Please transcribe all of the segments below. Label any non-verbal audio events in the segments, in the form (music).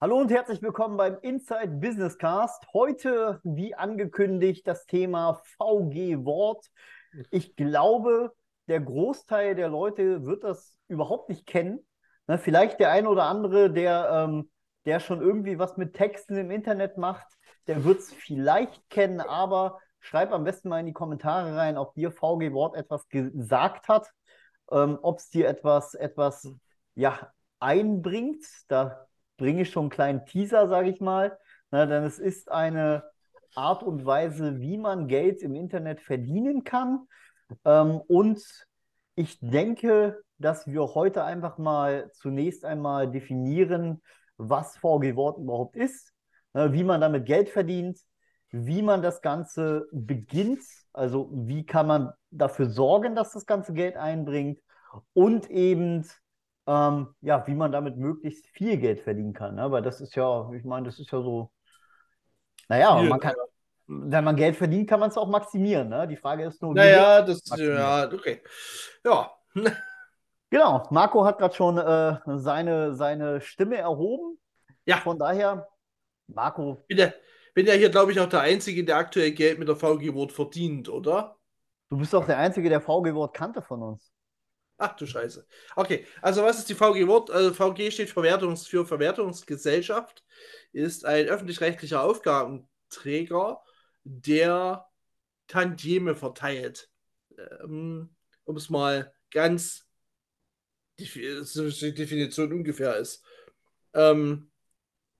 Hallo und herzlich willkommen beim Inside Business Cast. Heute, wie angekündigt, das Thema VG Wort. Ich glaube, der Großteil der Leute wird das überhaupt nicht kennen. Ne, vielleicht der eine oder andere, der, ähm, der schon irgendwie was mit Texten im Internet macht, der wird es vielleicht kennen, aber schreib am besten mal in die Kommentare rein, ob dir VG Wort etwas gesagt hat, ähm, ob es dir etwas, etwas ja, einbringt. Da bringe ich schon einen kleinen Teaser, sage ich mal. Na, denn es ist eine Art und Weise, wie man Geld im Internet verdienen kann. Ähm, und ich denke, dass wir heute einfach mal zunächst einmal definieren, was VG Wort überhaupt ist, äh, wie man damit Geld verdient, wie man das Ganze beginnt, also wie kann man dafür sorgen, dass das ganze Geld einbringt und eben ähm, ja, wie man damit möglichst viel Geld verdienen kann. Ne? Weil das ist ja, ich meine, das ist ja so, naja, man kann, wenn man Geld verdient, kann man es auch maximieren. Ne? Die Frage ist nur, wie. Naja, das, ja, okay. Ja. (laughs) genau, Marco hat gerade schon äh, seine, seine Stimme erhoben. Ja. Von daher, Marco. Bin ja, bin ja hier, glaube ich, auch der Einzige, der aktuell Geld mit der VG-Wort verdient, oder? Du bist doch der Einzige, der VG-Wort kannte von uns. Ach du Scheiße. Okay, also was ist die VG-Wort? Also VG steht Verwertungs für Verwertungsgesellschaft, ist ein öffentlich-rechtlicher Aufgabenträger, der Tantieme verteilt. Ähm, um es mal ganz die Definition ungefähr ist, ähm,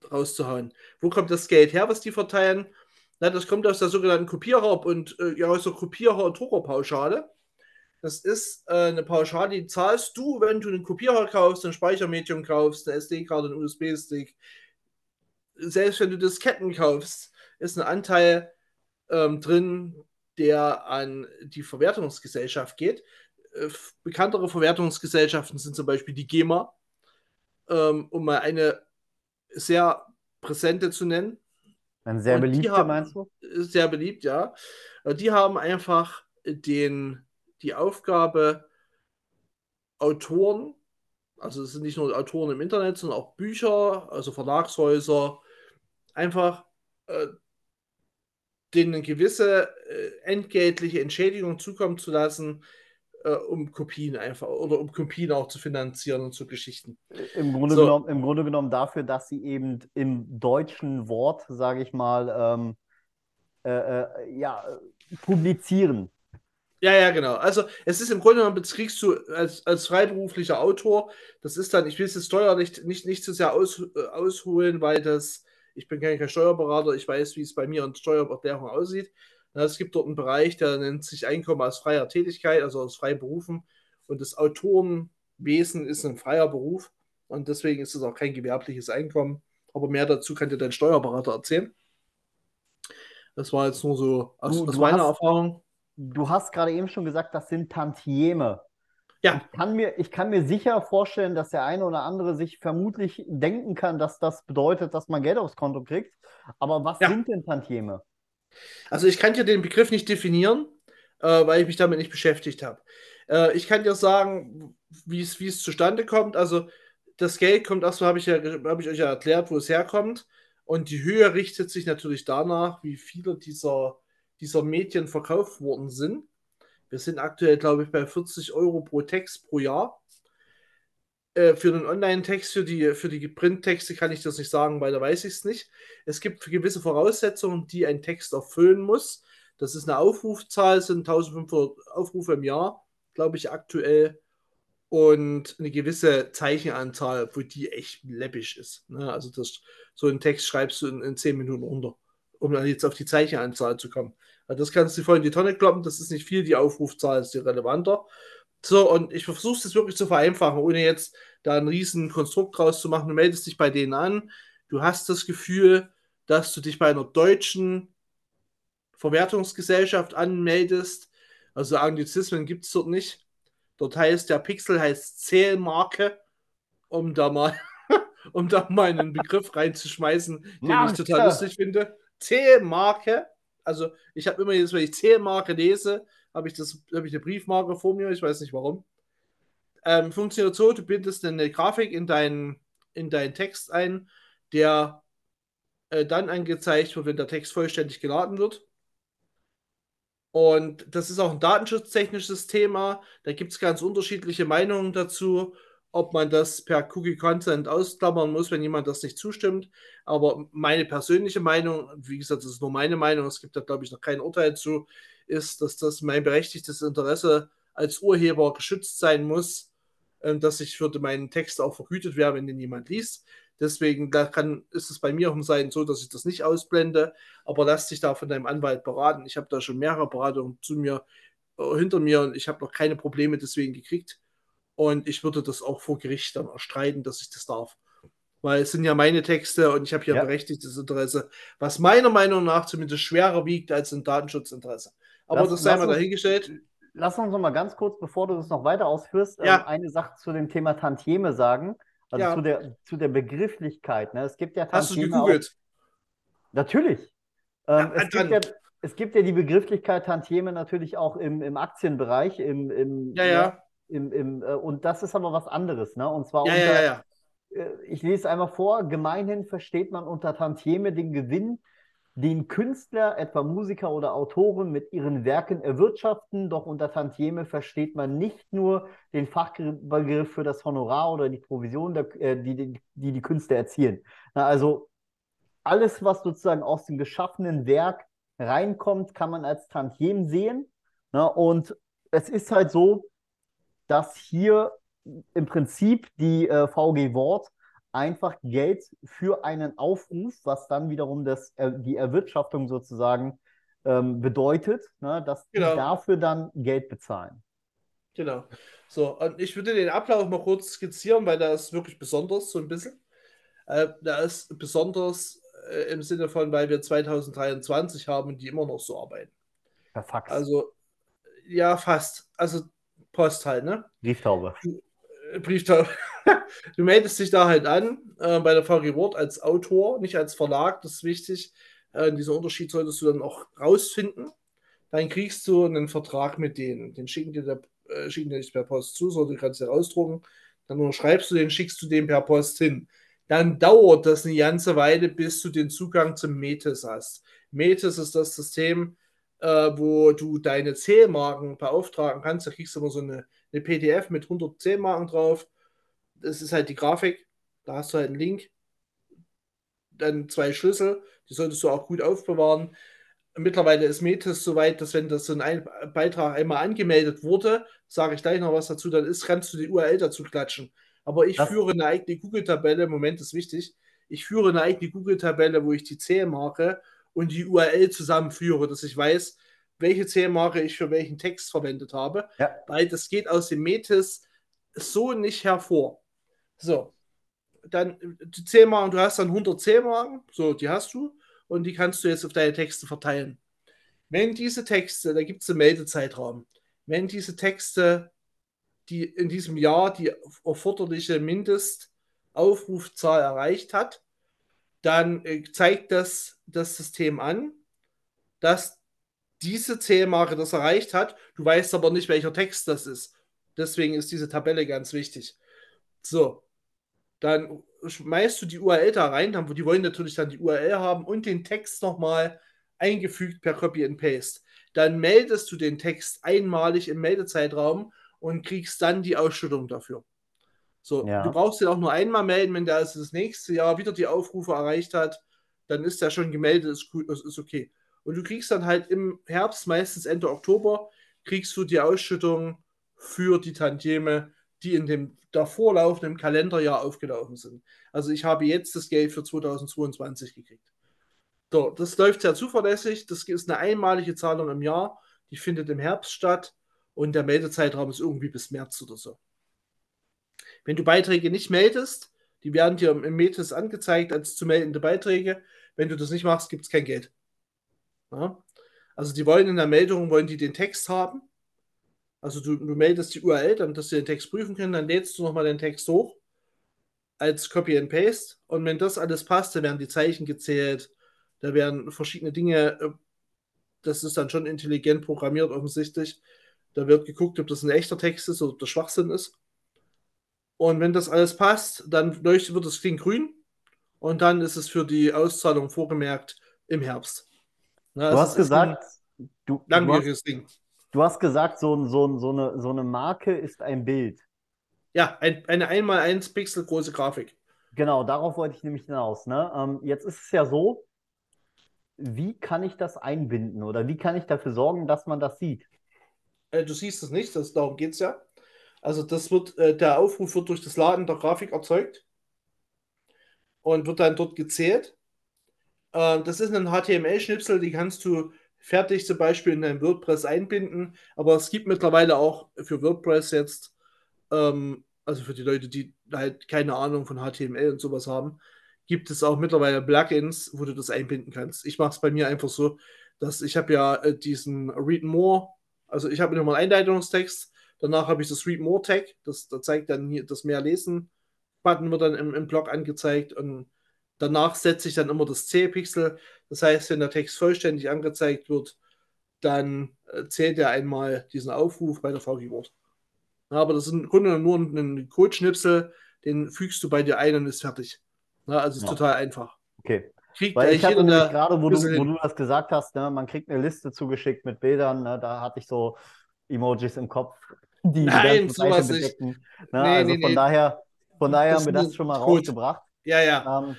rauszuhauen. Wo kommt das Geld her, was die verteilen? Na, das kommt aus der sogenannten Kopierer- und äh, ja, aus der Kopierer- und Druckerpauschale. Das ist äh, eine Pauschale, die zahlst du, wenn du einen Kopierer kaufst, ein Speichermedium kaufst, eine SD-Karte, einen USB-Stick. Selbst wenn du Disketten kaufst, ist ein Anteil ähm, drin, der an die Verwertungsgesellschaft geht. Äh, bekanntere Verwertungsgesellschaften sind zum Beispiel die GEMA, ähm, um mal eine sehr präsente zu nennen. Ein sehr beliebter, meinst du? Sehr beliebt, ja. Äh, die haben einfach den die Aufgabe, Autoren, also es sind nicht nur Autoren im Internet, sondern auch Bücher, also Verlagshäuser, einfach äh, denen eine gewisse äh, entgeltliche Entschädigung zukommen zu lassen, äh, um Kopien einfach oder um Kopien auch zu finanzieren und zu Geschichten. Im Grunde, so. genommen, Im Grunde genommen dafür, dass sie eben im deutschen Wort, sage ich mal, ähm, äh, äh, ja, publizieren. Ja, ja, genau. Also es ist im Grunde genommen, kriegst du als, als freiberuflicher Autor, das ist dann, ich will es jetzt steuerlich nicht, nicht zu sehr aus, äh, ausholen, weil das, ich bin kein Steuerberater, ich weiß, wie es bei mir in Steuererklärung aussieht. Es gibt dort einen Bereich, der nennt sich Einkommen aus freier Tätigkeit, also aus freien Berufen. Und das Autorenwesen ist ein freier Beruf und deswegen ist es auch kein gewerbliches Einkommen. Aber mehr dazu kann dir dein Steuerberater erzählen. Das war jetzt nur so aus, du, aus meiner Erfahrung du hast gerade eben schon gesagt, das sind Tantieme. Ja. Ich kann, mir, ich kann mir sicher vorstellen, dass der eine oder andere sich vermutlich denken kann, dass das bedeutet, dass man Geld aufs Konto kriegt. Aber was ja. sind denn Tantieme? Also ich kann dir den Begriff nicht definieren, äh, weil ich mich damit nicht beschäftigt habe. Äh, ich kann dir sagen, wie es zustande kommt. Also das Geld kommt, erstmal habe ich, ja, hab ich euch ja erklärt, wo es herkommt. Und die Höhe richtet sich natürlich danach, wie viele dieser dieser Medien verkauft worden sind. Wir sind aktuell, glaube ich, bei 40 Euro pro Text pro Jahr. Äh, für einen Online-Text, für die, für die Printtexte kann ich das nicht sagen, weil da weiß ich es nicht. Es gibt gewisse Voraussetzungen, die ein Text erfüllen muss. Das ist eine Aufrufzahl, sind 1500 Aufrufe im Jahr, glaube ich, aktuell. Und eine gewisse Zeichenanzahl, wo die echt läppisch ist. Ne? Also das, so einen Text schreibst du in, in 10 Minuten runter, um dann jetzt auf die Zeichenanzahl zu kommen. Das kannst du voll in die Tonne kloppen, das ist nicht viel, die Aufrufzahl ist dir relevanter. So, und ich versuche es wirklich zu vereinfachen, ohne jetzt da ein riesen Konstrukt draus zu machen. Du meldest dich bei denen an, du hast das Gefühl, dass du dich bei einer deutschen Verwertungsgesellschaft anmeldest. Also Anglizismen gibt es dort nicht. Dort heißt der Pixel heißt Zählmarke, um da mal, (laughs) um da mal einen Begriff reinzuschmeißen, den Marke. ich total lustig finde. Zählmarke also ich habe immer jetzt, wenn ich Zählmarke lese, habe ich, das, hab ich eine Briefmarke vor mir, ich weiß nicht warum. Ähm, funktioniert so, du bindest eine Grafik in deinen, in deinen Text ein, der äh, dann angezeigt wird, wenn der Text vollständig geladen wird. Und das ist auch ein datenschutztechnisches Thema. Da gibt es ganz unterschiedliche Meinungen dazu, ob man das per Cookie Consent ausklammern muss, wenn jemand das nicht zustimmt. Aber meine persönliche Meinung, wie gesagt, das ist nur meine Meinung, es gibt da, glaube ich, noch kein Urteil zu, ist, dass das mein berechtigtes Interesse als Urheber geschützt sein muss, äh, dass ich für meinen Text auch vergütet werde, wenn den jemand liest. Deswegen kann, ist es bei mir auf dem Seiten so, dass ich das nicht ausblende, aber lass dich da von deinem Anwalt beraten. Ich habe da schon mehrere Beratungen zu mir, äh, hinter mir und ich habe noch keine Probleme deswegen gekriegt. Und ich würde das auch vor Gericht dann erstreiten, dass ich das darf. Weil es sind ja meine Texte und ich habe hier ja. berechtigtes Interesse, was meiner Meinung nach zumindest schwerer wiegt als ein Datenschutzinteresse. Aber lass, das sei mal dahingestellt. Lass uns noch mal ganz kurz, bevor du das noch weiter ausführst, ja. ähm, eine Sache zu dem Thema Tantieme sagen. Also ja. zu, der, zu der Begrifflichkeit. Ne? Es gibt ja Hast du gegoogelt? Auch, natürlich. Ähm, ja, es, gibt ja, es gibt ja die Begrifflichkeit Tantieme natürlich auch im, im Aktienbereich. Im, im, ja, ja. Im, im, äh, und das ist aber was anderes. Ne? Und zwar ja, unter, ja, ja. Äh, ich lese einmal vor, gemeinhin versteht man unter Tantieme den Gewinn, den Künstler, etwa Musiker oder Autoren, mit ihren Werken erwirtschaften. Doch unter Tantieme versteht man nicht nur den Fachbegriff für das Honorar oder die Provision, der, äh, die, die, die, die Künstler erzielen. Na, also alles, was sozusagen aus dem geschaffenen Werk reinkommt, kann man als Tantiem sehen. Na, und es ist halt so, dass hier im Prinzip die äh, VG Wort einfach Geld für einen Aufruf, was dann wiederum das, äh, die Erwirtschaftung sozusagen ähm, bedeutet, ne, dass genau. die dafür dann Geld bezahlen. Genau. So, und ich würde den Ablauf mal kurz skizzieren, weil da ist wirklich besonders, so ein bisschen. Äh, da ist besonders äh, im Sinne von, weil wir 2023 haben und die immer noch so arbeiten. Per Fax. Also, ja, fast. Also Post halt, ne? Brieftaube. Brieftaube. (laughs) du meldest dich da halt an äh, bei der VG Wort als Autor, nicht als Verlag, das ist wichtig. Äh, diesen Unterschied solltest du dann auch rausfinden. Dann kriegst du einen Vertrag mit denen. Den schicken dir, der, äh, schicken dir nicht per Post zu, sondern du kannst dir ausdrucken. Dann unterschreibst du den, schickst du den per Post hin. Dann dauert das eine ganze Weile, bis du den Zugang zum Metis hast. Metis ist das System, äh, wo du deine Zählmarken beauftragen kannst. Da kriegst du immer so eine, eine PDF mit 100 Zählmarken drauf das ist halt die Grafik. Da hast du halt einen Link, dann zwei Schlüssel, die solltest du auch gut aufbewahren. Mittlerweile ist Metis so weit, dass wenn das so ein Beitrag einmal angemeldet wurde, sage ich gleich noch was dazu, dann ist, kannst du die URL dazu klatschen. Aber ich das führe eine eigene Google-Tabelle, Moment ist wichtig, ich führe eine eigene Google-Tabelle, wo ich die Zählmarke und die URL zusammenführe, dass ich weiß, welche Zählmarke ich für welchen Text verwendet habe. Ja. Weil das geht aus dem Metis so nicht hervor. So, dann die Zählmarken, du hast dann 100 Zählmarken, so, die hast du und die kannst du jetzt auf deine Texte verteilen. Wenn diese Texte, da gibt es einen Meldezeitraum, wenn diese Texte, die in diesem Jahr die erforderliche Mindestaufrufzahl erreicht hat, dann äh, zeigt das das System an, dass diese Zählmarke das erreicht hat. Du weißt aber nicht, welcher Text das ist. Deswegen ist diese Tabelle ganz wichtig. So, dann schmeißt du die URL da rein, die wollen natürlich dann die URL haben und den Text nochmal eingefügt per Copy and Paste. Dann meldest du den Text einmalig im Meldezeitraum und kriegst dann die Ausschüttung dafür. So, ja. du brauchst den auch nur einmal melden, wenn der also das nächste Jahr wieder die Aufrufe erreicht hat, dann ist der schon gemeldet, ist, gut, ist okay. Und du kriegst dann halt im Herbst, meistens Ende Oktober, kriegst du die Ausschüttung für die Tantieme, die in dem davor laufenden Kalenderjahr aufgelaufen sind. Also ich habe jetzt das Geld für 2022 gekriegt. So, das läuft sehr zuverlässig. Das ist eine einmalige Zahlung im Jahr. Die findet im Herbst statt und der Meldezeitraum ist irgendwie bis März oder so. Wenn du Beiträge nicht meldest, die werden dir im Metis angezeigt als zu meldende Beiträge. Wenn du das nicht machst, gibt es kein Geld. Ja? Also die wollen in der Meldung, wollen die den Text haben also du, du meldest die URL, dann, dass sie den Text prüfen können, dann lädst du nochmal den Text hoch als Copy and Paste. Und wenn das alles passt, dann werden die Zeichen gezählt, da werden verschiedene Dinge, äh, das ist dann schon intelligent programmiert offensichtlich. Da wird geguckt, ob das ein echter Text ist oder ob das Schwachsinn ist. Und wenn das alles passt, dann leuchtet wird das Ding grün und dann ist es für die Auszahlung vorgemerkt im Herbst. Ja, du hast gesagt, du, langwieriges du hast, Ding. Du hast gesagt, so, so, so, eine, so eine Marke ist ein Bild. Ja, ein, eine 1x1 Pixel große Grafik. Genau, darauf wollte ich nämlich hinaus. Ne? Ähm, jetzt ist es ja so, wie kann ich das einbinden oder wie kann ich dafür sorgen, dass man das sieht? Äh, du siehst es nicht, das, darum geht es ja. Also das wird, äh, der Aufruf wird durch das Laden der Grafik erzeugt und wird dann dort gezählt. Äh, das ist ein HTML-Schnipsel, die kannst du fertig zum Beispiel in dein WordPress einbinden, aber es gibt mittlerweile auch für WordPress jetzt, ähm, also für die Leute, die halt keine Ahnung von HTML und sowas haben, gibt es auch mittlerweile Plugins, wo du das einbinden kannst. Ich mache es bei mir einfach so, dass ich habe ja äh, diesen Read More, also ich habe nochmal einen Einleitungstext, danach habe ich das Read More Tag, das, das zeigt dann hier das mehr lesen Button wird dann im, im Blog angezeigt und danach setze ich dann immer das C-Pixel. Das heißt, wenn der Text vollständig angezeigt wird, dann äh, zählt er einmal diesen Aufruf bei der VG-Wort. Aber das ist im Grunde nur ein Codeschnipsel, den fügst du bei dir ein und ist fertig. Ja, also ist ja. total einfach. Okay. Kriegt Weil ich hatte nämlich gerade, wo du, wo du das gesagt hast, ne, man kriegt eine Liste zugeschickt mit Bildern, ne, da hatte ich so Emojis im Kopf, die Nein, die ganze Seite bedecken. Ne, nee, also nee, von nee. daher von daher haben wir das schon mal gut. rausgebracht. Ja, ja. Ähm,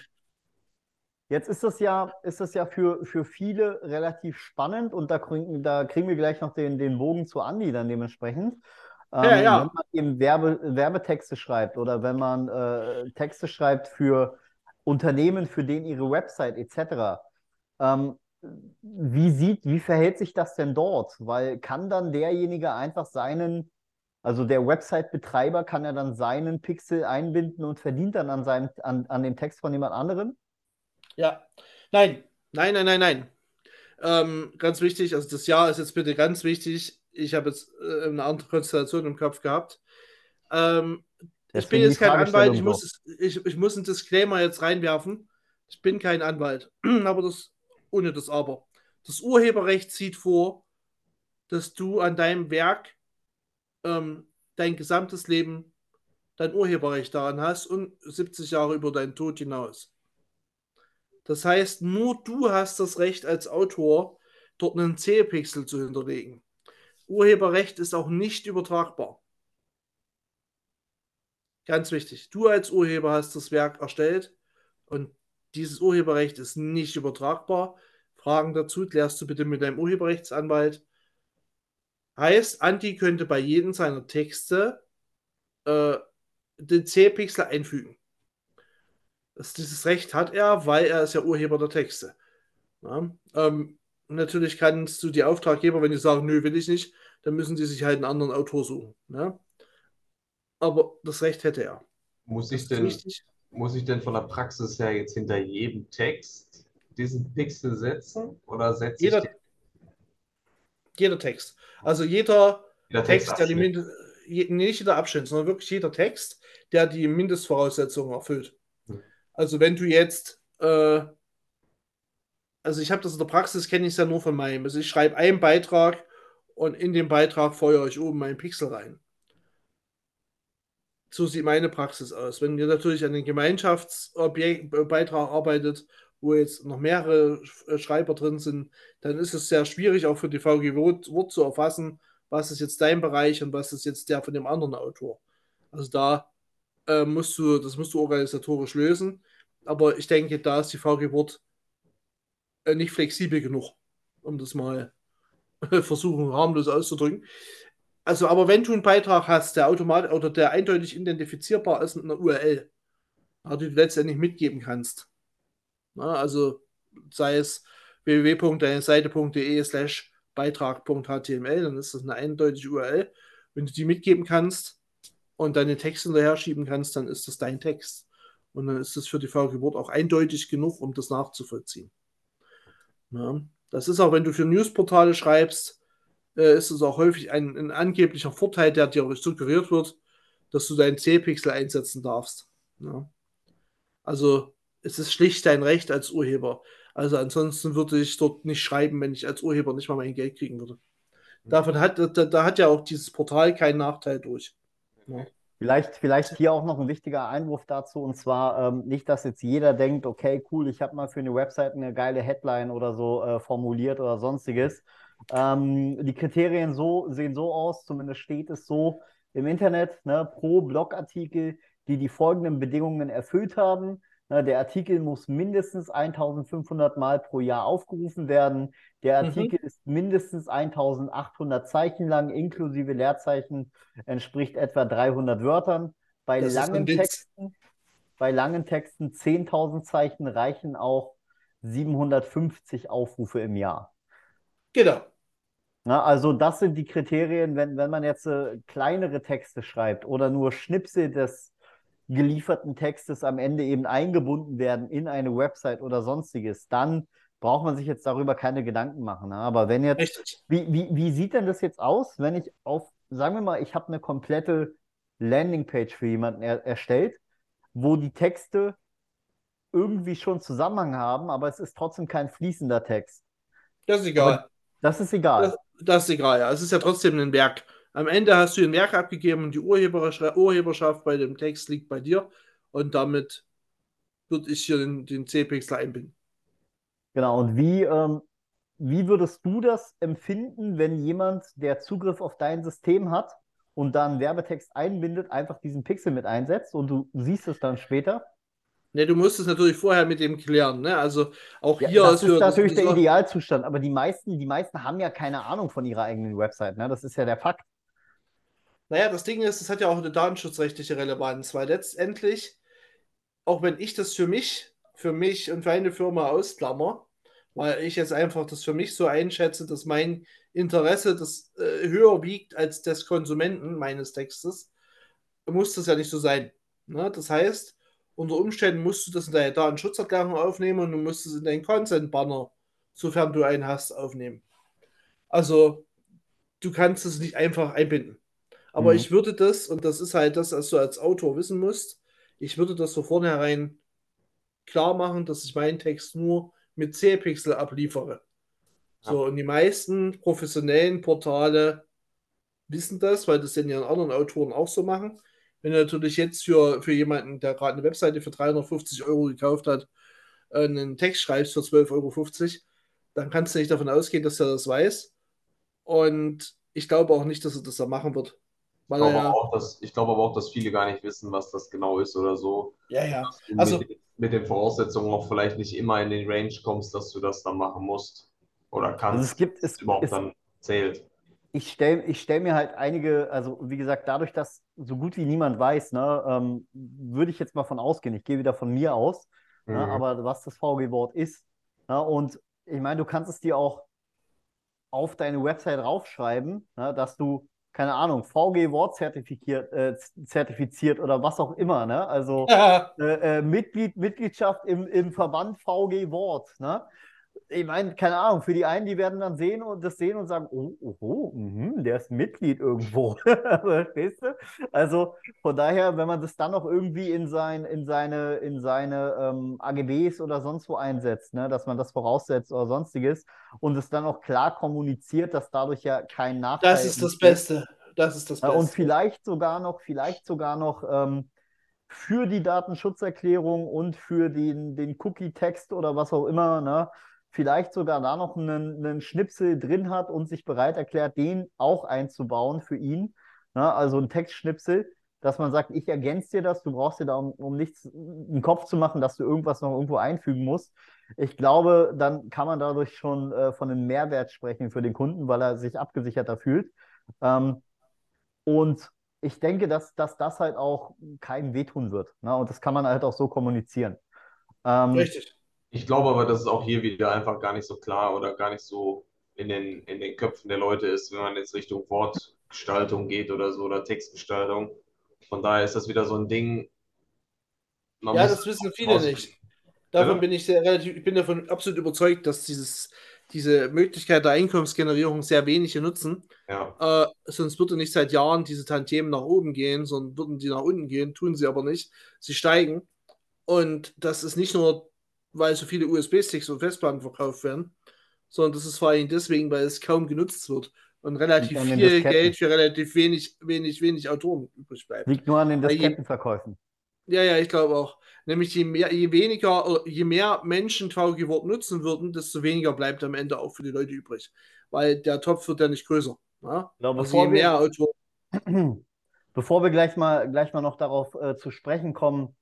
jetzt ist das ja, ist das ja für, für viele relativ spannend und da kriegen, da kriegen wir gleich noch den, den Bogen zu Andi dann dementsprechend. Ähm, ja, ja. Wenn man eben Werbe, Werbetexte schreibt oder wenn man äh, Texte schreibt für Unternehmen, für denen ihre Website etc. Ähm, wie sieht, wie verhält sich das denn dort? Weil kann dann derjenige einfach seinen also der Website-Betreiber kann ja dann seinen Pixel einbinden und verdient dann an, seinem, an, an dem Text von jemand anderem? Ja, nein, nein, nein, nein, nein. Ähm, ganz wichtig, also das Jahr ist jetzt bitte ganz wichtig. Ich habe jetzt äh, eine andere Konstellation im Kopf gehabt. Ähm, ich bin jetzt kein Anwalt, ich muss, ich, ich muss einen Disclaimer jetzt reinwerfen. Ich bin kein Anwalt, (clears throat) aber das ohne das Aber. Das Urheberrecht sieht vor, dass du an deinem Werk ähm, dein gesamtes Leben dein Urheberrecht daran hast und 70 Jahre über deinen Tod hinaus. Das heißt, nur du hast das Recht als Autor, dort einen C-Pixel zu hinterlegen. Urheberrecht ist auch nicht übertragbar. Ganz wichtig. Du als Urheber hast das Werk erstellt und dieses Urheberrecht ist nicht übertragbar. Fragen dazu klärst du bitte mit deinem Urheberrechtsanwalt. Heißt, Anti könnte bei jedem seiner Texte äh, den C-Pixel einfügen. Das, dieses Recht hat er, weil er ist ja Urheber der Texte. Ja, ähm, natürlich kannst du die Auftraggeber, wenn die sagen, nö, will ich nicht, dann müssen die sich halt einen anderen Autor suchen. Ja? Aber das Recht hätte er. Muss ich, denn, muss ich denn von der Praxis her jetzt hinter jedem Text diesen Pixel setzen? Oder setze jeder, ich jeder Text. Also jeder, jeder Text, der die Mind nicht jeder Abschnitt, sondern wirklich jeder Text, der die Mindestvoraussetzungen erfüllt. Hm. Also wenn du jetzt, äh, also ich habe das in der Praxis, kenne ich es ja nur von meinem. Also ich schreibe einen Beitrag und in den Beitrag feuere ich oben meinen Pixel rein. So sieht meine Praxis aus. Wenn ihr natürlich an den Gemeinschaftsbeitrag arbeitet wo jetzt noch mehrere äh, Schreiber drin sind, dann ist es sehr schwierig, auch für die VG Wort zu erfassen, was ist jetzt dein Bereich und was ist jetzt der von dem anderen Autor. Also da äh, musst du, das musst du organisatorisch lösen. Aber ich denke, da ist die VG Wort äh, nicht flexibel genug, um das mal (laughs) versuchen, harmlos auszudrücken. Also, aber wenn du einen Beitrag hast, der automatisch oder der eindeutig identifizierbar ist mit einer URL, die du letztendlich mitgeben kannst, also sei es www.deineseite.de slash beitrag.html, dann ist das eine eindeutige URL. Wenn du die mitgeben kannst und deine Texte hinterher schieben kannst, dann ist das dein Text. Und dann ist das für die VG-Wort auch eindeutig genug, um das nachzuvollziehen. Ja, das ist auch, wenn du für Newsportale schreibst, äh, ist es auch häufig ein, ein, angeblicher Vorteil, der dir suggeriert wird, dass du deinen C-Pixel einsetzen darfst. Ja. Also es ist schlicht dein Recht als Urheber. Also ansonsten würde ich dort nicht schreiben, wenn ich als Urheber nicht mal mein Geld kriegen würde. Mhm. Davon hat, da, da hat ja auch dieses Portal keinen Nachteil durch. Ja. Vielleicht, vielleicht hier auch noch ein wichtiger Einwurf dazu, und zwar ähm, nicht, dass jetzt jeder denkt, okay, cool, ich habe mal für eine Website eine geile Headline oder so äh, formuliert oder sonstiges. Ähm, die Kriterien so, sehen so aus, zumindest steht es so im Internet, ne, pro Blogartikel, die die folgenden Bedingungen erfüllt haben, der Artikel muss mindestens 1500 Mal pro Jahr aufgerufen werden. Der mhm. Artikel mhm. ist mindestens 1800 Zeichen lang, inklusive Leerzeichen, entspricht etwa 300 Wörtern. Bei das langen Texten, bei langen Texten 10.000 Zeichen reichen auch 750 Aufrufe im Jahr. Genau. Na, also das sind die Kriterien, wenn, wenn man jetzt äh, kleinere Texte schreibt oder nur Schnipsel des gelieferten Textes am Ende eben eingebunden werden in eine Website oder sonstiges, dann braucht man sich jetzt darüber keine Gedanken machen. Ne? Aber wenn jetzt, wie, wie, wie sieht denn das jetzt aus, wenn ich auf, sagen wir mal, ich habe eine komplette Landingpage für jemanden er erstellt, wo die Texte irgendwie schon Zusammenhang haben, aber es ist trotzdem kein fließender Text. Das ist egal. Aber das ist egal. Das, das, ist egal, ja. Es ist ja trotzdem ein Werk. Am Ende hast du ein Werk abgegeben und die Urheberschaft bei dem Text liegt bei dir und damit würde ich hier den, den C-Pixel einbinden. Genau, und wie, ähm, wie würdest du das empfinden, wenn jemand, der Zugriff auf dein System hat und dann Werbetext einbindet, einfach diesen Pixel mit einsetzt und du siehst es dann später? Ne, du musst es natürlich vorher mit dem klären. Ne? Also auch ja, hier das ist natürlich der Idealzustand, aber die meisten, die meisten haben ja keine Ahnung von ihrer eigenen Website. Ne? Das ist ja der Fakt. Naja, das Ding ist, es hat ja auch eine datenschutzrechtliche Relevanz, weil letztendlich, auch wenn ich das für mich, für mich und für eine Firma ausklammer, weil ich jetzt einfach das für mich so einschätze, dass mein Interesse das äh, höher wiegt als des Konsumenten meines Textes, muss das ja nicht so sein. Ne? Das heißt, unter Umständen musst du das in deine Datenschutzerklärung aufnehmen und du musst es in deinen Consent-Banner, sofern du einen hast, aufnehmen. Also, du kannst es nicht einfach einbinden. Aber mhm. ich würde das, und das ist halt das, was du als Autor wissen musst, ich würde das so vornherein klar machen, dass ich meinen Text nur mit C-Pixel abliefere. Ja. So, und die meisten professionellen Portale wissen das, weil das denn ja anderen Autoren auch so machen. Wenn du natürlich jetzt für, für jemanden, der gerade eine Webseite für 350 Euro gekauft hat, einen Text schreibst für 12,50 Euro, dann kannst du nicht davon ausgehen, dass er das weiß. Und ich glaube auch nicht, dass er das da machen wird. Ich glaube, ja, auch, dass, ich glaube aber auch, dass viele gar nicht wissen, was das genau ist oder so. Ja, ja. Also, mit, mit, den Voraussetzungen auch vielleicht nicht immer in den Range kommst, dass du das dann machen musst oder kannst. Also es gibt, es, überhaupt es, dann zählt. Ich stelle ich stell mir halt einige, also wie gesagt, dadurch, dass so gut wie niemand weiß, ne, ähm, würde ich jetzt mal von ausgehen. Ich gehe wieder von mir aus, ne, mhm. ne, aber was das VG-Wort ist. Ne, und ich meine, du kannst es dir auch auf deine Website raufschreiben, ne, dass du keine Ahnung, VG Wort zertifiziert, äh, zertifiziert oder was auch immer, ne? Also ja. (laughs) äh, äh, Mitglied, Mitgliedschaft im, im Verband VG Wort, ne? Ich meine, keine Ahnung, für die einen, die werden dann sehen und das sehen und sagen, oh, oh, oh mh, der ist Mitglied irgendwo. (laughs) Verstehst du? Also von daher, wenn man das dann noch irgendwie in, sein, in seine, in seine ähm, AGBs oder sonst wo einsetzt, ne, dass man das voraussetzt oder sonstiges und es dann auch klar kommuniziert, dass dadurch ja kein Nachteil Das ist das Beste. Das ist das Beste. Und vielleicht sogar noch, vielleicht sogar noch ähm, für die Datenschutzerklärung und für den, den Cookie-Text oder was auch immer, ne, vielleicht sogar da noch einen, einen Schnipsel drin hat und sich bereit erklärt, den auch einzubauen für ihn. Ne? Also ein Textschnipsel, dass man sagt, ich ergänze dir das, du brauchst dir da um, um nichts im Kopf zu machen, dass du irgendwas noch irgendwo einfügen musst. Ich glaube, dann kann man dadurch schon äh, von einem Mehrwert sprechen für den Kunden, weil er sich abgesicherter fühlt. Ähm, und ich denke, dass, dass das halt auch keinem wehtun wird. Ne? Und das kann man halt auch so kommunizieren. Ähm, Richtig. Ich glaube aber, dass es auch hier wieder einfach gar nicht so klar oder gar nicht so in den, in den Köpfen der Leute ist, wenn man jetzt Richtung Wortgestaltung geht oder so oder Textgestaltung. Von daher ist das wieder so ein Ding. ja, das wissen viele nicht. Davon ja. bin ich sehr relativ, ich bin davon absolut überzeugt, dass dieses, diese Möglichkeit der Einkommensgenerierung sehr wenige nutzen. Ja. Äh, sonst würde nicht seit Jahren diese Tantiemen nach oben gehen, sondern würden die nach unten gehen, tun sie aber nicht. Sie steigen. Und das ist nicht nur weil so viele USB-Sticks und Festplatten verkauft werden, sondern das ist vor allem deswegen, weil es kaum genutzt wird. und relativ viel Disketten. Geld für relativ wenig, wenig, wenig Autoren übrig bleibt. Liegt nur an den Diskettenverkäufen. Ja, ja, ich glaube auch. Nämlich je mehr, je weniger, je mehr Menschen VG Wort nutzen würden, desto weniger bleibt am Ende auch für die Leute übrig. Weil der Topf wird ja nicht größer. Ja? Ja, Also bevor je wir- mehr Autoren. (clears throat) Bevor wir gleich mal, gleich mal noch darauf äh, zu sprechen kommen,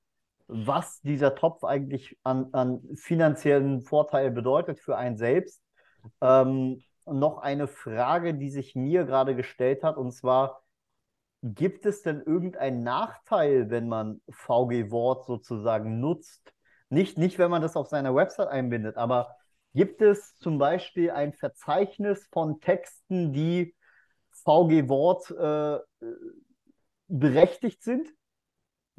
was dieser Topf eigentlich an, an finanziellen Vorteil bedeutet für einen selbst, ähm, noch eine Frage, die sich mir gerade gestellt hat, und zwar, gibt es denn irgendeinen Nachteil, wenn man VG Wort sozusagen nutzt? Nicht, nicht, wenn man das auf seiner Website einbindet, aber gibt es zum Beispiel ein Verzeichnis von Texten, die VG Wort äh, berechtigt sind?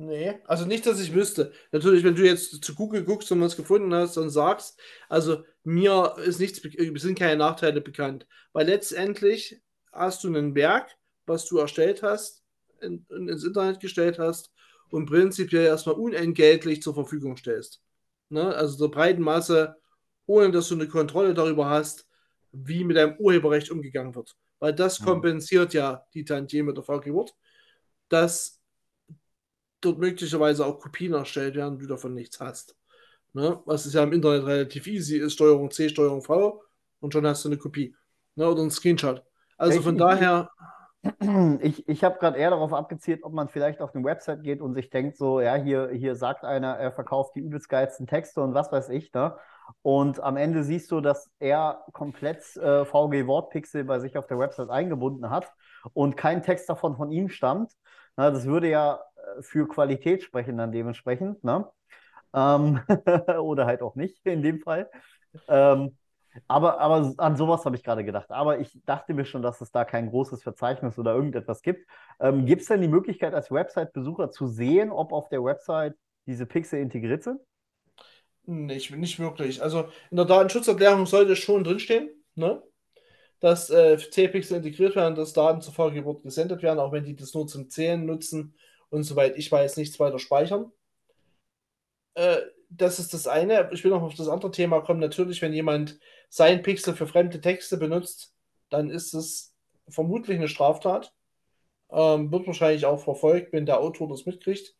Nee, also nicht, dass ich wüsste. Natürlich, wenn du jetzt zu Google guckst und was gefunden hast und sagst, also mir ist nichts, äh, sind keine Nachteile bekannt. Weil letztendlich hast du ein Werk, was du erstellt hast, in, in, ins Internet gestellt hast und prinzipiell erstmal unentgeltlich zur Verfügung stellst. Ne? Also der breiten Masse, ohne dass du eine Kontrolle darüber hast, wie mit deinem Urheberrecht umgegangen wird. Weil das Mhm. kompensiert ja die Tantieme der VG Wort, dass dort möglicherweise auch Kopien erstellt werden, du davon nichts hast. Ne? Was ist ja im Internet relativ easy ist, Steuerung C, Steuerung V und schon hast du eine Kopie. Ne? Oder ein Screenshot. Also Ich- von daher, (clears throat) Ich, ich habe gerade eher darauf abgezielt, ob man vielleicht auf eine Website geht und sich denkt, so, ja, hier, hier sagt einer, er verkauft die übelst geilsten Texte und was weiß ich, ne? Und am Ende siehst du, dass er komplett äh, VG Wortpixel bei sich auf der Website eingebunden hat und kein Text davon von ihm stammt. Na, das würde ja für Qualität sprechen dann dementsprechend, ne? Ähm, (laughs) oder halt auch nicht in dem Fall. Ähm, aber, aber an sowas habe ich gerade gedacht. Aber ich dachte mir schon, dass es da kein großes Verzeichnis oder irgendetwas gibt. Ähm, gibt es denn die Möglichkeit, als Website-Besucher zu sehen, ob auf der Website diese Pixel integriert sind? nicht, nicht wirklich. Also in der Datenschutzerklärung sollte schon drinstehen, ne? dass äh, C-Pixel integriert werden, dass Daten zur VG-Wort gesendet werden, auch wenn die das nur zum Zählen nutzen und soweit ich weiß, nichts weiter speichern. Äh, das ist das eine. Ich will noch auf das andere Thema kommen. Natürlich, wenn jemand sein Pixel für fremde Texte benutzt, dann ist es vermutlich eine Straftat. Ähm, wird wahrscheinlich auch verfolgt, wenn der Autor das mitkriegt.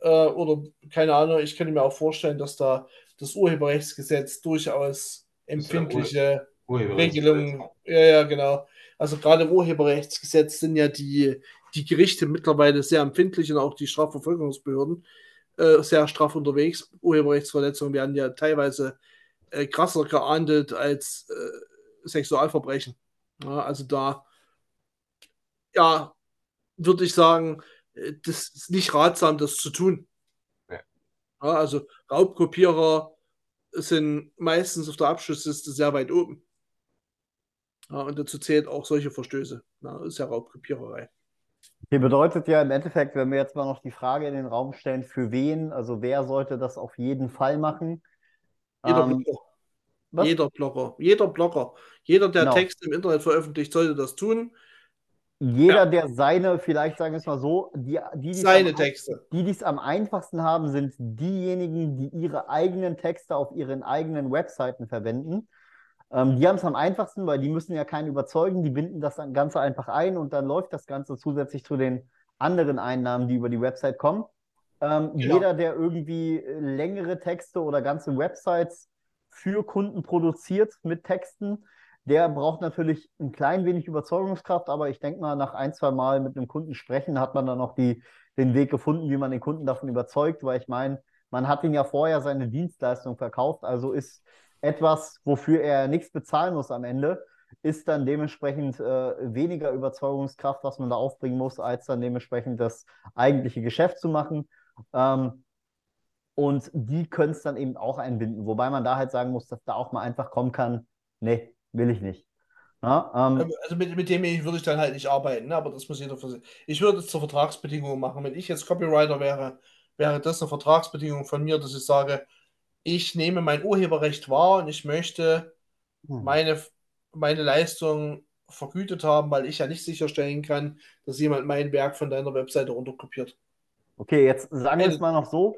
Äh, oder keine Ahnung, ich könnte mir auch vorstellen, dass da das Urheberrechtsgesetz durchaus empfindliche Regelungen. Ja, ja, genau. Also gerade im Urheberrechtsgesetz sind ja die, die Gerichte mittlerweile sehr empfindlich und auch die Strafverfolgungsbehörden äh, sehr straff unterwegs. Urheberrechtsverletzungen werden ja teilweise äh, krasser geahndet als äh, Sexualverbrechen. Ja, also da, ja, würde ich sagen, äh, das ist nicht ratsam, das zu tun. Ja. Ja, also Raubkopierer sind meistens auf der Abschlussliste sehr weit oben. Und dazu zählt auch solche Verstöße. Ist ja Raubkopiererei. Okay, bedeutet ja im Endeffekt, wenn wir jetzt mal noch die Frage in den Raum stellen, für wen, also wer sollte das auf jeden Fall machen? Jeder Ähm, Blogger, was? jeder Blogger, jeder Blogger, jeder, der Genau. Texte im Internet veröffentlicht, sollte das tun. Jeder, Ja. der seine, vielleicht sagen wir es mal so, die, die, die Seine am, Texte. die, die es am einfachsten haben, sind diejenigen, die ihre eigenen Texte auf ihren eigenen Webseiten verwenden. Ähm, die haben es am einfachsten, weil die müssen ja keinen überzeugen, die binden das Ganze einfach ein und dann läuft das Ganze zusätzlich zu den anderen Einnahmen, die über die Website kommen. Ähm, Genau. Jeder, der irgendwie äh, längere Texte oder ganze Websites für Kunden produziert mit Texten, der braucht natürlich ein klein wenig Überzeugungskraft, aber ich denke mal, nach ein, zwei Mal mit einem Kunden sprechen, hat man dann noch die, den Weg gefunden, wie man den Kunden davon überzeugt, weil ich meine, man hat ihn ja vorher seine Dienstleistung verkauft, also ist etwas, wofür er nichts bezahlen muss am Ende, ist dann dementsprechend äh, weniger Überzeugungskraft, was man da aufbringen muss, als dann dementsprechend das eigentliche Geschäft zu machen. Ähm, und die können es dann eben auch einbinden, wobei man da halt sagen muss, dass da auch mal einfach kommen kann, nee, will ich nicht. Ja, ähm, Also mit, mit dem würde ich dann halt nicht arbeiten, ne? aber das muss jeder für sich. Ich würde es zur Vertragsbedingung machen. Wenn ich jetzt Copywriter wäre, wäre das eine Vertragsbedingung von mir, dass ich sage, ich nehme mein Urheberrecht wahr und ich möchte hm. meine, meine Leistung vergütet haben, weil ich ja nicht sicherstellen kann, dass jemand mein Werk von deiner Webseite runterkopiert. Okay, jetzt sagen wir es Eine- mal noch so.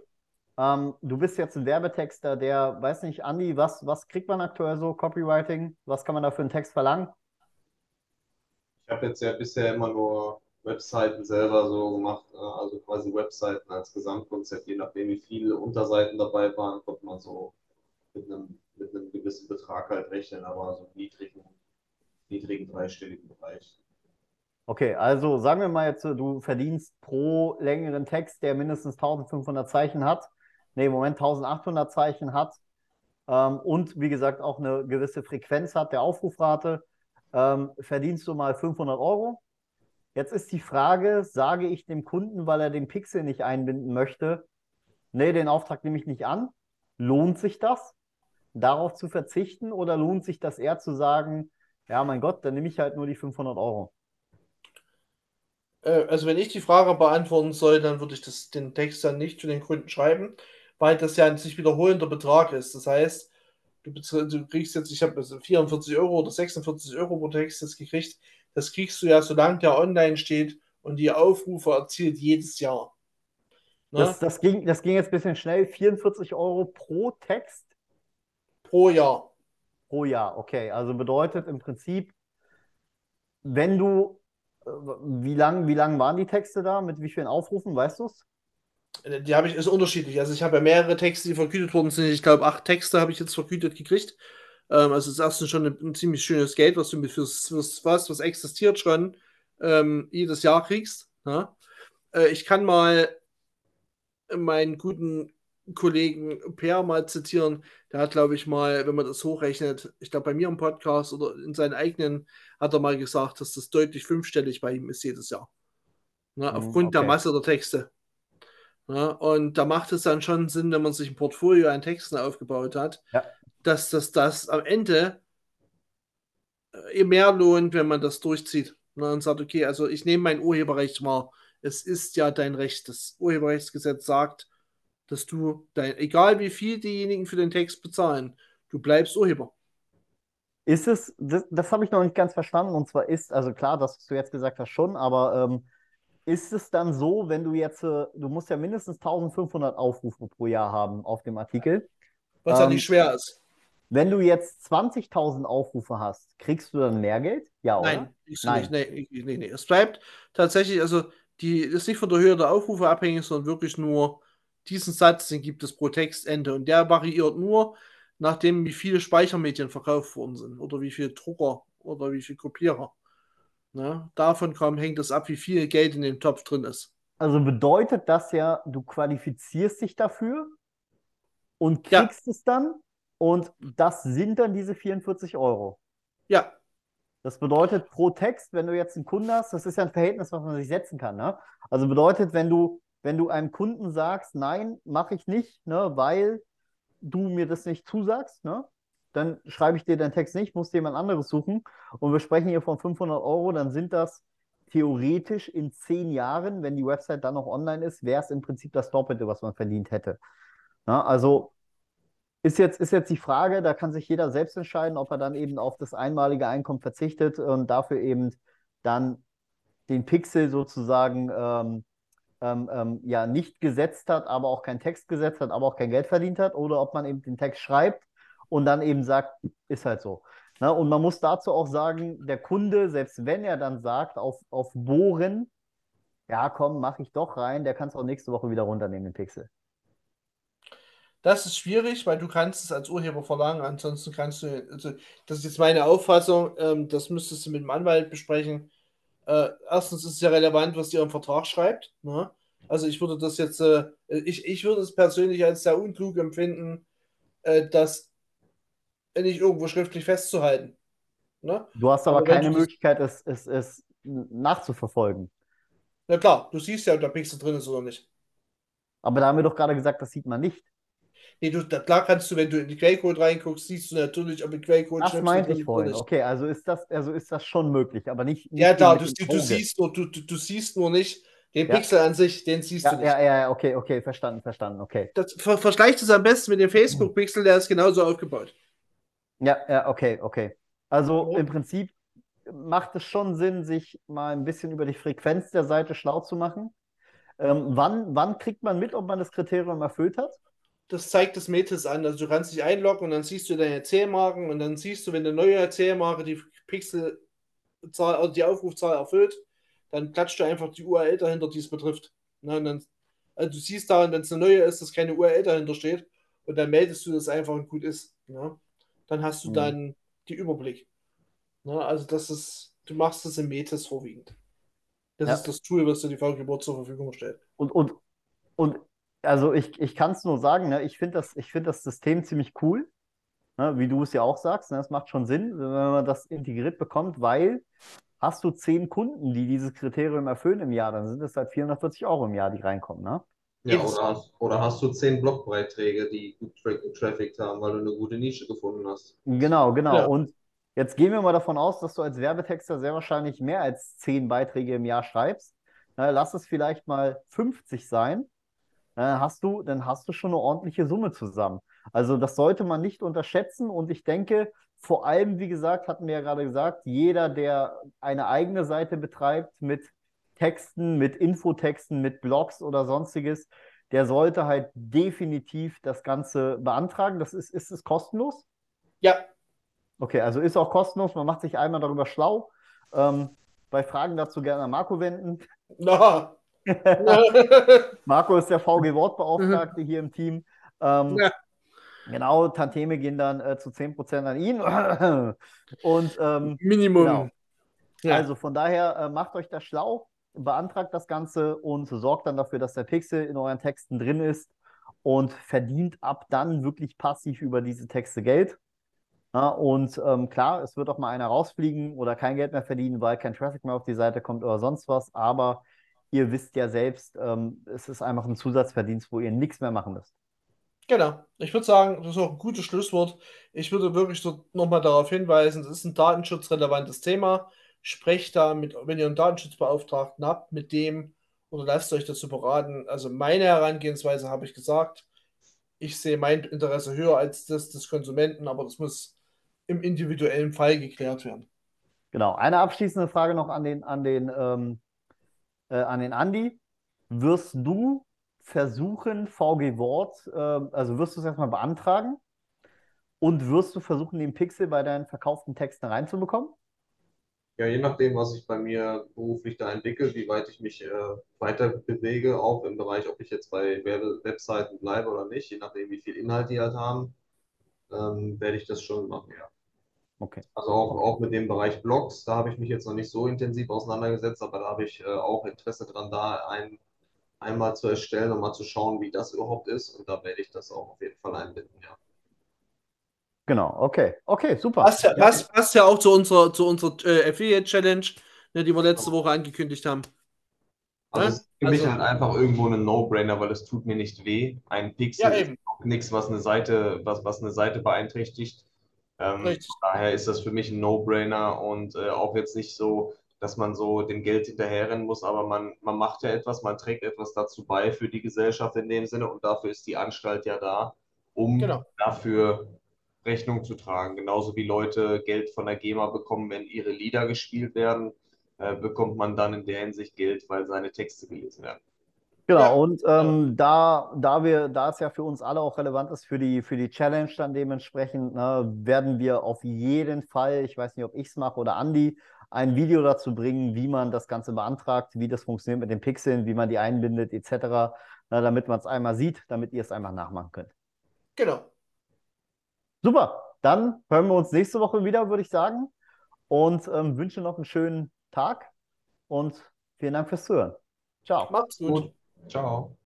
Ähm, du bist jetzt ein Werbetexter, der, weiß nicht, Andi, was, was kriegt man aktuell so, Copywriting? Was kann man da für einen Text verlangen? Ich habe jetzt ja bisher immer nur Webseiten selber so gemacht, äh, also quasi Webseiten als Gesamtkonzept, je nachdem wie viele Unterseiten dabei waren, konnte man so mit einem, mit einem gewissen Betrag halt rechnen, aber so niedrigen, niedrigen dreistelligen Bereich. Okay, also sagen wir mal jetzt, du verdienst pro längeren Text, der mindestens 1500 Zeichen hat, nee, im Moment 1800 Zeichen hat ähm, und wie gesagt auch eine gewisse Frequenz hat der Aufrufrate, ähm, verdienst du mal 500 Euro. Jetzt ist die Frage, sage ich dem Kunden, weil er den Pixel nicht einbinden möchte, nee, den Auftrag nehme ich nicht an. Lohnt sich das, darauf zu verzichten oder lohnt sich das eher zu sagen, ja, mein Gott, dann nehme ich halt nur die 500 Euro? Äh, also wenn ich die Frage beantworten soll, dann würde ich das, den Text dann nicht für den Kunden schreiben, weil das ja ein sich wiederholender Betrag ist. Das heißt, du, du kriegst jetzt, ich habe 44 Euro oder 46 Euro pro Text jetzt gekriegt, das kriegst du ja, solange der online steht und die Aufrufe erzielt jedes Jahr. Ne? Das, das, ging, das ging jetzt ein bisschen schnell. 44 Euro pro Text? Pro Jahr. Pro Jahr, okay. Also bedeutet im Prinzip, wenn du, äh, wie lang, wie lang waren die Texte da? Mit wie vielen Aufrufen, weißt du es? Äh, die habe ich, ist unterschiedlich. Also ich habe ja mehrere Texte, die vergütet worden sind. Ich glaube, acht Texte habe ich jetzt vergütet gekriegt. Ähm, also das ist schon ein, ein, ziemlich schönes Geld, was du fürs, fürs was, was existiert schon, ähm, jedes Jahr kriegst. Ja? Äh, ich kann mal meinen guten Kollegen Per mal zitieren. Der hat, glaube ich, mal, wenn man das hochrechnet, ich glaube, bei mir im Podcast oder in seinen eigenen, hat er mal gesagt, dass das deutlich fünfstellig bei ihm ist jedes Jahr. Ja, mhm, aufgrund okay. der Masse der Texte. Ja, und da macht es dann schon Sinn, wenn man sich ein Portfolio an Texten aufgebaut hat, ja. Dass das, das am Ende äh, mehr lohnt, wenn man das durchzieht ne, und sagt, okay, also ich nehme mein Urheberrecht wahr. Es ist ja dein Recht. Das Urheberrechtsgesetz sagt, dass du dein, egal wie viel diejenigen für den Text bezahlen, du bleibst Urheber. Ist es, das, das habe ich noch nicht ganz verstanden, und zwar ist, also klar, das, was du jetzt gesagt hast, schon, aber ähm, ist es dann so, wenn du jetzt, äh, du musst ja mindestens 1500 Aufrufe pro Jahr haben auf dem Artikel. Was ähm, ja nicht schwer ist. Wenn du jetzt 20.000 Aufrufe hast, kriegst du dann mehr Geld? Ja, oder? Nein, Nein. Nicht, nee, nee, nee. Es bleibt tatsächlich, also die ist nicht von der Höhe der Aufrufe abhängig, sondern wirklich nur diesen Satz, den gibt es pro Textende. Und der variiert nur nachdem, wie viele Speichermedien verkauft worden sind oder wie viele Drucker oder wie viele Kopierer. Ne? Davon kaum hängt es ab, wie viel Geld in dem Topf drin ist. Also bedeutet das ja, du qualifizierst dich dafür und kriegst ja. es dann und das sind dann diese 44 Euro. Ja. Das bedeutet pro Text, wenn du jetzt einen Kunden hast, das ist ja ein Verhältnis, was man sich setzen kann. Ne? Also bedeutet, wenn du, wenn du einem Kunden sagst, nein, mache ich nicht, ne, weil du mir das nicht zusagst, ne, dann schreibe ich dir deinen Text nicht, musst jemand anderes suchen. Und wir sprechen hier von 500 Euro, dann sind das theoretisch in zehn Jahren, wenn die Website dann noch online ist, wäre es im Prinzip das Doppelte, was man verdient hätte. Ja, also ist jetzt, ist jetzt die Frage, da kann sich jeder selbst entscheiden, ob er dann eben auf das einmalige Einkommen verzichtet und dafür eben dann den Pixel sozusagen ähm, ähm, ähm, ja nicht gesetzt hat, aber auch keinen Text gesetzt hat, aber auch kein Geld verdient hat, oder ob man eben den Text schreibt und dann eben sagt, ist halt so. Ne? Und man muss dazu auch sagen, der Kunde, selbst wenn er dann sagt, auf, auf Bohren, ja komm, mach ich doch rein, der kann es auch nächste Woche wieder runternehmen, den Pixel. Das ist schwierig, weil du kannst es als Urheber verlangen, ansonsten kannst du, also das ist jetzt meine Auffassung, ähm, das müsstest du mit dem Anwalt besprechen. Äh, erstens ist es ja relevant, was ihr im Vertrag schreibt. Ne? Also ich würde das jetzt, äh, ich, ich würde es persönlich als sehr unklug empfinden, äh, dass nicht irgendwo schriftlich festzuhalten. Ne? Du hast aber, aber keine Möglichkeit, es, es, es nachzuverfolgen. Na klar, du siehst ja, ob der Pixel drin ist oder nicht. Aber da haben wir doch gerade gesagt, das sieht man nicht. Nee, du, da, klar kannst du, wenn du in die Quellcode reinguckst, siehst du natürlich, ob die Quellcode Das meinte ich vorhin. Okay, also ist das, also ist das schon möglich, aber nicht. nicht ja, klar, du, du, siehst nur, du, du, siehst nur nicht, den ja. Pixel an sich, den siehst ja, du nicht. Ja, ja, okay, okay, verstanden, verstanden, okay. Das, ver vergleicht es am besten mit dem Facebook-Pixel, der ist genauso aufgebaut. Ja, ja, okay, okay. Also im Prinzip macht es schon Sinn, sich mal ein bisschen über die Frequenz der Seite schlau zu machen. Ähm, wann, wann kriegt man mit, ob man das Kriterium erfüllt hat? Das zeigt das Metis an. Also du kannst dich einloggen und dann siehst du deine Erzählmarken und dann siehst du, wenn eine neue Erzählmarke die Pixel Zahl, also die Aufrufzahl erfüllt, dann klatscht du einfach die URL dahinter, die es betrifft. Ne, dann, also du siehst daran, wenn es eine neue ist, dass keine URL dahinter steht und dann meldest du das einfach und gut ist. Ne? Dann hast du mhm. dann die Überblick. Ne? Also das ist, du machst das im Metis vorwiegend. Das ja. ist das Tool, was dir die VGBot zur Verfügung stellt. Und, und, und also ich, ich kann es nur sagen, ne, ich finde das, find das System ziemlich cool, ne, wie du es ja auch sagst. Ne, das macht schon Sinn, wenn man das integriert bekommt, weil hast du zehn Kunden, die dieses Kriterium erfüllen im Jahr, dann sind es halt 440 Euro im Jahr, die reinkommen. Ne? Ja, oder hast, oder hast du zehn Blogbeiträge, die gut Traffic haben, weil du eine gute Nische gefunden hast. Genau, genau. Ja. Und jetzt gehen wir mal davon aus, dass du als Werbetexter sehr wahrscheinlich mehr als zehn Beiträge im Jahr schreibst. lass es vielleicht mal 50 sein hast du, dann hast du schon eine ordentliche Summe zusammen. Also das sollte man nicht unterschätzen und ich denke, vor allem, wie gesagt, hatten wir ja gerade gesagt, jeder, der eine eigene Seite betreibt mit Texten, mit Infotexten, mit Blogs oder sonstiges, der sollte halt definitiv das Ganze beantragen. Das ist, ist es kostenlos? Ja. Okay, also ist auch kostenlos. Man macht sich einmal darüber schlau. Ähm, bei Fragen dazu gerne an Marco wenden. No. (laughs) Marco ist der VG-Wortbeauftragte hier im Team. Ähm, ja. Genau, Tanteme gehen dann äh, zu 10% an ihn. (clears throat) Und ähm, Minimum. Genau. Ja. Also von daher äh, macht euch das schlau, beantragt das Ganze und sorgt dann dafür, dass der Pixel in euren Texten drin ist und verdient ab dann wirklich passiv über diese Texte Geld. Ja, und ähm, klar, es wird auch mal einer rausfliegen oder kein Geld mehr verdienen, weil kein Traffic mehr auf die Seite kommt oder sonst was, aber ihr wisst ja selbst, ähm, es ist einfach ein Zusatzverdienst, wo ihr nichts mehr machen müsst. Genau. Ich würde sagen, das ist auch ein gutes Schlusswort. Ich würde wirklich so nochmal darauf hinweisen, es ist ein datenschutzrelevantes Thema. Sprecht da mit, wenn ihr einen Datenschutzbeauftragten habt, mit dem oder lasst euch dazu beraten. Also meine Herangehensweise habe ich gesagt. Ich sehe mein Interesse höher als das des Konsumenten, aber das muss im individuellen Fall geklärt werden. Genau. Eine abschließende Frage noch an den, an den ähm, äh, an den Andi. Wirst du versuchen, VG Wort, äh, also wirst du es erstmal beantragen und wirst du versuchen, den Pixel bei deinen verkauften Texten reinzubekommen? Ja, je nachdem, was ich bei mir beruflich da entwickle, wie weit ich mich äh, weiter bewege, auch im Bereich, ob ich jetzt bei Webseiten bleibe oder nicht, je nachdem, wie viel Inhalt die halt haben, ähm, werde ich das schon machen, ja. Okay. Also auch, auch mit dem Bereich Blogs, da habe ich mich jetzt noch nicht so intensiv auseinandergesetzt, aber da habe ich äh, auch Interesse dran, da ein, einmal zu erstellen und mal zu schauen, wie das überhaupt ist. Und da werde ich das auch auf jeden Fall einbinden, ja. Genau, okay. Okay, super. Passt ja, passt, passt ja auch zu unserer, zu unserer äh, Affiliate Challenge, ne, die wir letzte Woche angekündigt haben. Also es ist für also, mich halt einfach irgendwo ein No-Brainer, weil es tut mir nicht weh. Ein Pixel ja, ist nichts, was eine Seite, was, was eine Seite beeinträchtigt. Ähm, daher ist das für mich ein No-Brainer und äh, auch jetzt nicht so, dass man so dem Geld hinterherrennen muss, aber man, man macht ja etwas, man trägt etwas dazu bei für die Gesellschaft in dem Sinne und dafür ist die Anstalt ja da, um genau. dafür Rechnung zu tragen. Genauso wie Leute Geld von der GEMA bekommen, wenn ihre Lieder gespielt werden, äh, bekommt man dann in der Hinsicht Geld, weil seine Texte gelesen werden. Genau, ja. und ähm, da, da wir, da es ja für uns alle auch relevant ist für die, für die Challenge dann dementsprechend, ne, werden wir auf jeden Fall, ich weiß nicht, ob ich es mache oder Andi, ein Video dazu bringen, wie man das Ganze beantragt, wie das funktioniert mit den Pixeln, wie man die einbindet, etc., na, ne, damit man es einmal sieht, damit ihr es einfach nachmachen könnt. Genau. Super, dann hören wir uns nächste Woche wieder, würde ich sagen. Und ähm, wünsche noch einen schönen Tag und vielen Dank fürs Zuhören. Ciao. Macht's gut. Ciao.